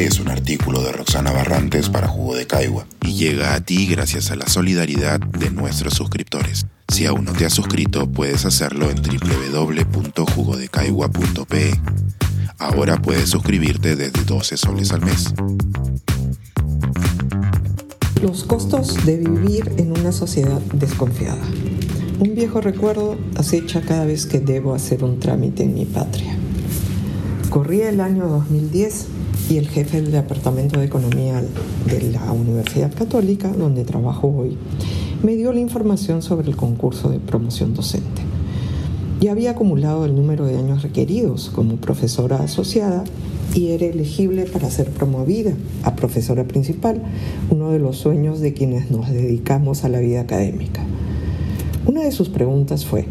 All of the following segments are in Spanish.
Es un artículo de Roxana Barrantes para Jugo de Caigua y llega a ti gracias a la solidaridad de nuestros suscriptores. Si aún no te has suscrito, puedes hacerlo en www.jugodecaigua.pe. Ahora puedes suscribirte desde 12 soles al mes. Los costos de vivir en una sociedad desconfiada. Un viejo recuerdo acecha cada vez que debo hacer un trámite en mi patria. Corría el año 2010 y el jefe del Departamento de Economía de la Universidad Católica, donde trabajo hoy, me dio la información sobre el concurso de promoción docente. Ya había acumulado el número de años requeridos como profesora asociada y era elegible para ser promovida a profesora principal, uno de los sueños de quienes nos dedicamos a la vida académica. Una de sus preguntas fue,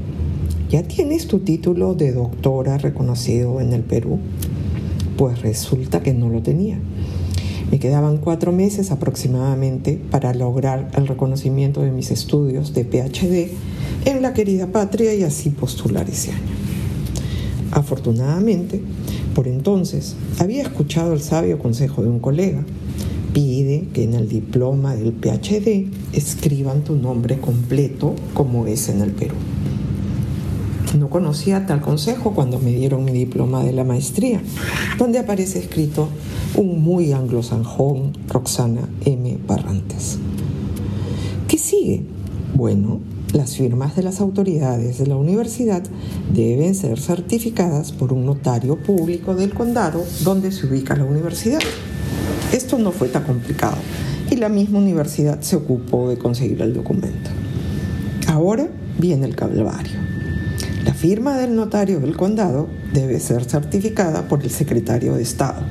¿ya tienes tu título de doctora reconocido en el Perú? Pues resulta que no lo tenía. Me quedaban cuatro meses aproximadamente para lograr el reconocimiento de mis estudios de PhD en la querida patria y así postular ese año. Afortunadamente, por entonces había escuchado el sabio consejo de un colega. Pide que en el diploma del PhD escriban tu nombre completo como es en el Perú. No conocía tal consejo cuando me dieron mi diploma de la maestría, donde aparece escrito un muy anglosanjón Roxana M. Barrantes. ¿Qué sigue? Bueno, las firmas de las autoridades de la universidad deben ser certificadas por un notario público del condado donde se ubica la universidad. Esto no fue tan complicado y la misma universidad se ocupó de conseguir el documento. Ahora viene el calvario. La firma del notario del condado debe ser certificada por el secretario de Estado.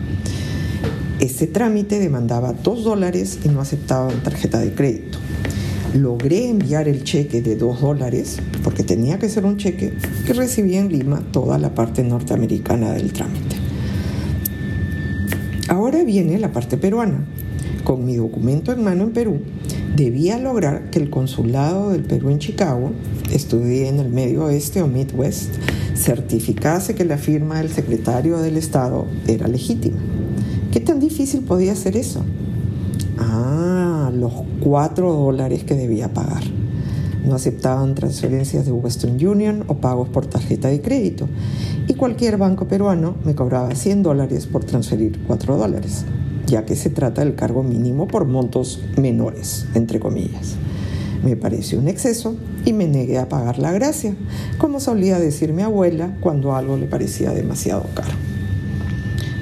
Ese trámite demandaba dos dólares y no aceptaban tarjeta de crédito logré enviar el cheque de 2 dólares, porque tenía que ser un cheque, que recibí en Lima toda la parte norteamericana del trámite. Ahora viene la parte peruana. Con mi documento en mano en Perú, debía lograr que el consulado del Perú en Chicago, estudié en el Medio Oeste o Midwest, certificase que la firma del secretario del Estado era legítima. ¿Qué tan difícil podía ser eso? Ah, los 4 dólares que debía pagar. No aceptaban transferencias de Western Union o pagos por tarjeta de crédito. Y cualquier banco peruano me cobraba 100 dólares por transferir 4 dólares, ya que se trata del cargo mínimo por montos menores, entre comillas. Me pareció un exceso y me negué a pagar la gracia, como solía decir mi abuela cuando algo le parecía demasiado caro.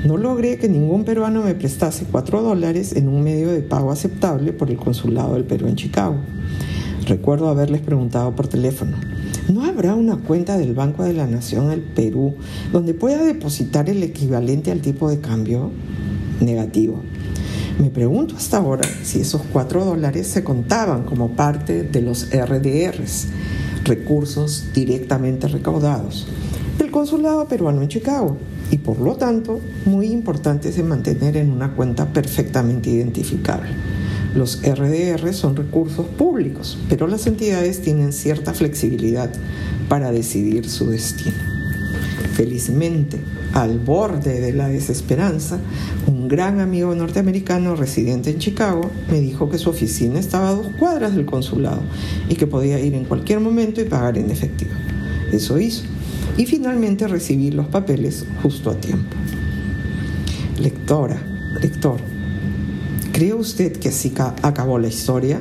No logré que ningún peruano me prestase 4 dólares en un medio de pago aceptable por el consulado del Perú en Chicago. Recuerdo haberles preguntado por teléfono, ¿no habrá una cuenta del Banco de la Nación el Perú donde pueda depositar el equivalente al tipo de cambio? Negativo. Me pregunto hasta ahora si esos 4 dólares se contaban como parte de los RDRs, recursos directamente recaudados, del consulado peruano en Chicago y por lo tanto muy importantes de mantener en una cuenta perfectamente identificable. Los RDR son recursos públicos, pero las entidades tienen cierta flexibilidad para decidir su destino. Felizmente, al borde de la desesperanza, un gran amigo norteamericano residente en Chicago me dijo que su oficina estaba a dos cuadras del consulado y que podía ir en cualquier momento y pagar en efectivo. Eso hizo y finalmente recibí los papeles justo a tiempo. Lectora, lector, ¿cree usted que así acabó la historia?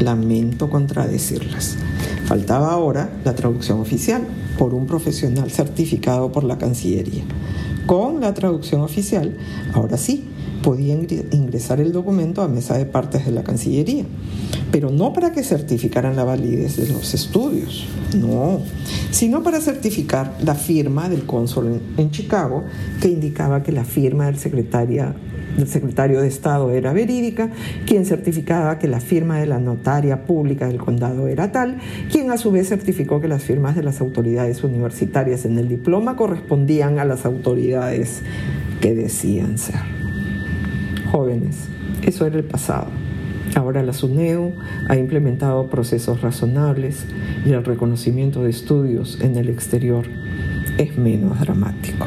Lamento contradecirlas. Faltaba ahora la traducción oficial por un profesional certificado por la Cancillería. Con la traducción oficial, ahora sí, podía ingresar el documento a mesa de partes de la Cancillería, pero no para que certificaran la validez de los estudios, no, sino para certificar la firma del cónsul en, Chicago, que indicaba que la firma del secretario del secretario de Estado era verídica, quien certificaba que la firma de la notaria pública del condado era tal, quien a su vez certificó que las firmas de las autoridades universitarias en el diploma correspondían a las autoridades que decían ser jóvenes. Eso era el pasado. Ahora la SUNEU ha implementado procesos razonables y el reconocimiento de estudios en el exterior es menos dramático.